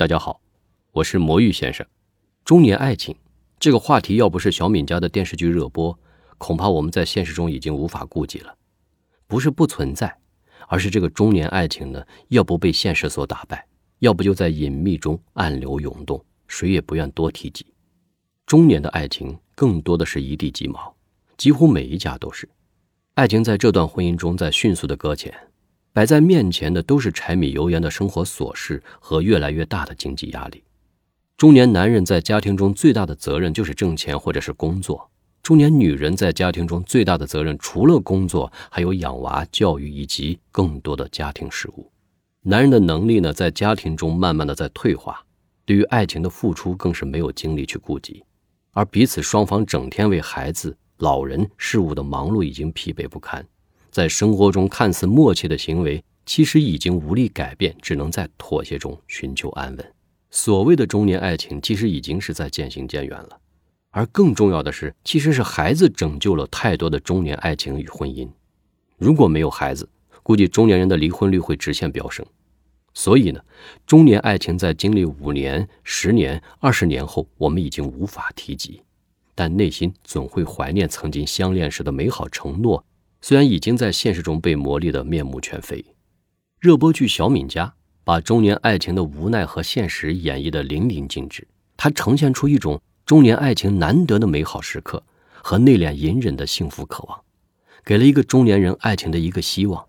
大家好，我是魔芋先生。中年爱情这个话题，要不是小敏家的电视剧热播，恐怕我们在现实中已经无法顾及了。不是不存在，而是这个中年爱情呢，要不被现实所打败，要不就在隐秘中暗流涌动，谁也不愿多提及。中年的爱情更多的是一地鸡毛，几乎每一家都是。爱情在这段婚姻中在迅速的搁浅，摆在面前的都是柴米油盐的生活琐事和越来越大的经济压力。中年男人在家庭中最大的责任就是挣钱或者是工作，中年女人在家庭中最大的责任除了工作，还有养娃、教育以及更多的家庭事务。男人的能力呢，在家庭中慢慢的在退化，对于爱情的付出更是没有精力去顾及，而彼此双方整天为孩子。老人事务的忙碌已经疲惫不堪，在生活中看似默契的行为，其实已经无力改变，只能在妥协中寻求安稳。所谓的中年爱情，其实已经是在渐行渐远了。而更重要的是，其实是孩子拯救了太多的中年爱情与婚姻。如果没有孩子，估计中年人的离婚率会直线飙升。所以呢，中年爱情在经历五年、十年、二十年后，我们已经无法提及。但内心总会怀念曾经相恋时的美好承诺，虽然已经在现实中被磨砺得面目全非。热播剧《小敏家》把中年爱情的无奈和现实演绎得淋漓尽致，它呈现出一种中年爱情难得的美好时刻和内敛隐忍的幸福渴望，给了一个中年人爱情的一个希望、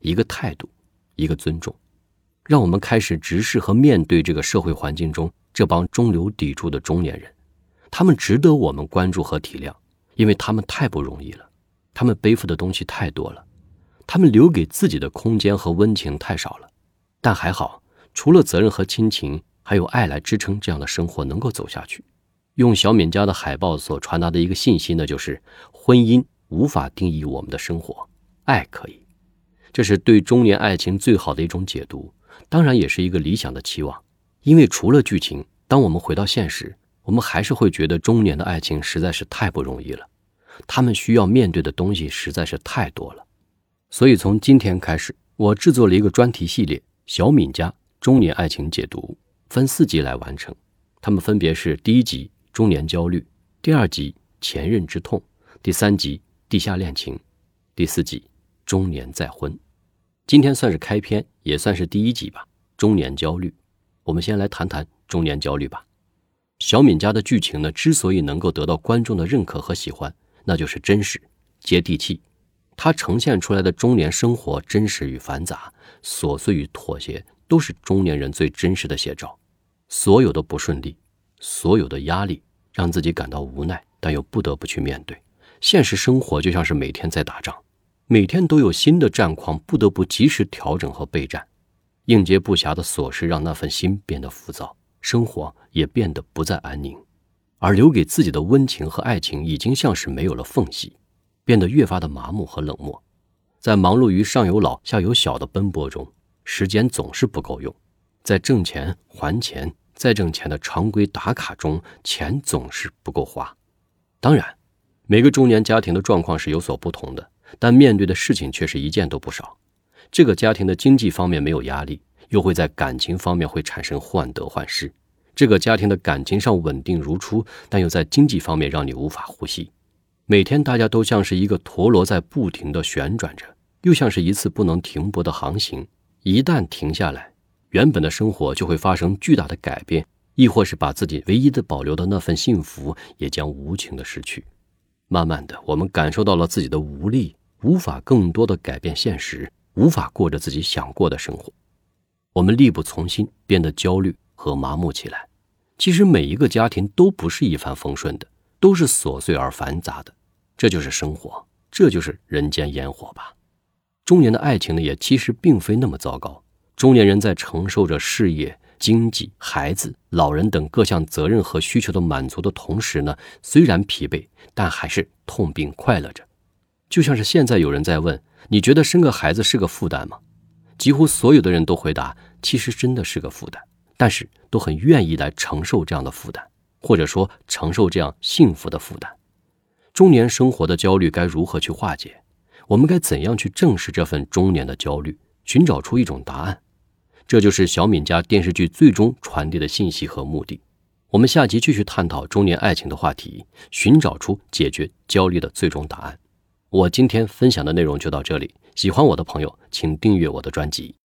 一个态度、一个尊重，让我们开始直视和面对这个社会环境中这帮中流砥柱的中年人。他们值得我们关注和体谅，因为他们太不容易了，他们背负的东西太多了，他们留给自己的空间和温情太少了。但还好，除了责任和亲情，还有爱来支撑，这样的生活能够走下去。用小敏家的海报所传达的一个信息呢，就是婚姻无法定义我们的生活，爱可以。这是对中年爱情最好的一种解读，当然也是一个理想的期望。因为除了剧情，当我们回到现实。我们还是会觉得中年的爱情实在是太不容易了，他们需要面对的东西实在是太多了。所以从今天开始，我制作了一个专题系列《小敏家中年爱情解读》，分四集来完成。他们分别是：第一集中年焦虑，第二集前任之痛，第三集地下恋情，第四集中年再婚。今天算是开篇，也算是第一集吧。中年焦虑，我们先来谈谈中年焦虑吧。小敏家的剧情呢，之所以能够得到观众的认可和喜欢，那就是真实、接地气。它呈现出来的中年生活真实与繁杂、琐碎与妥协，都是中年人最真实的写照。所有的不顺利，所有的压力，让自己感到无奈，但又不得不去面对。现实生活就像是每天在打仗，每天都有新的战况，不得不及时调整和备战。应接不暇的琐事，让那份心变得浮躁。生活也变得不再安宁，而留给自己的温情和爱情已经像是没有了缝隙，变得越发的麻木和冷漠。在忙碌于上有老下有小的奔波中，时间总是不够用；在挣钱还钱再挣钱的常规打卡中，钱总是不够花。当然，每个中年家庭的状况是有所不同的，但面对的事情却是一件都不少。这个家庭的经济方面没有压力。又会在感情方面会产生患得患失，这个家庭的感情上稳定如初，但又在经济方面让你无法呼吸。每天大家都像是一个陀螺在不停的旋转着，又像是一次不能停泊的航行。一旦停下来，原本的生活就会发生巨大的改变，亦或是把自己唯一的保留的那份幸福也将无情的失去。慢慢的，我们感受到了自己的无力，无法更多的改变现实，无法过着自己想过的生活。我们力不从心，变得焦虑和麻木起来。其实每一个家庭都不是一帆风顺的，都是琐碎而繁杂的。这就是生活，这就是人间烟火吧。中年的爱情呢，也其实并非那么糟糕。中年人在承受着事业、经济、孩子、老人等各项责任和需求的满足的同时呢，虽然疲惫，但还是痛并快乐着。就像是现在有人在问：你觉得生个孩子是个负担吗？几乎所有的人都回答，其实真的是个负担，但是都很愿意来承受这样的负担，或者说承受这样幸福的负担。中年生活的焦虑该如何去化解？我们该怎样去正视这份中年的焦虑，寻找出一种答案？这就是小敏家电视剧最终传递的信息和目的。我们下集继续探讨中年爱情的话题，寻找出解决焦虑的最终答案。我今天分享的内容就到这里，喜欢我的朋友请订阅我的专辑。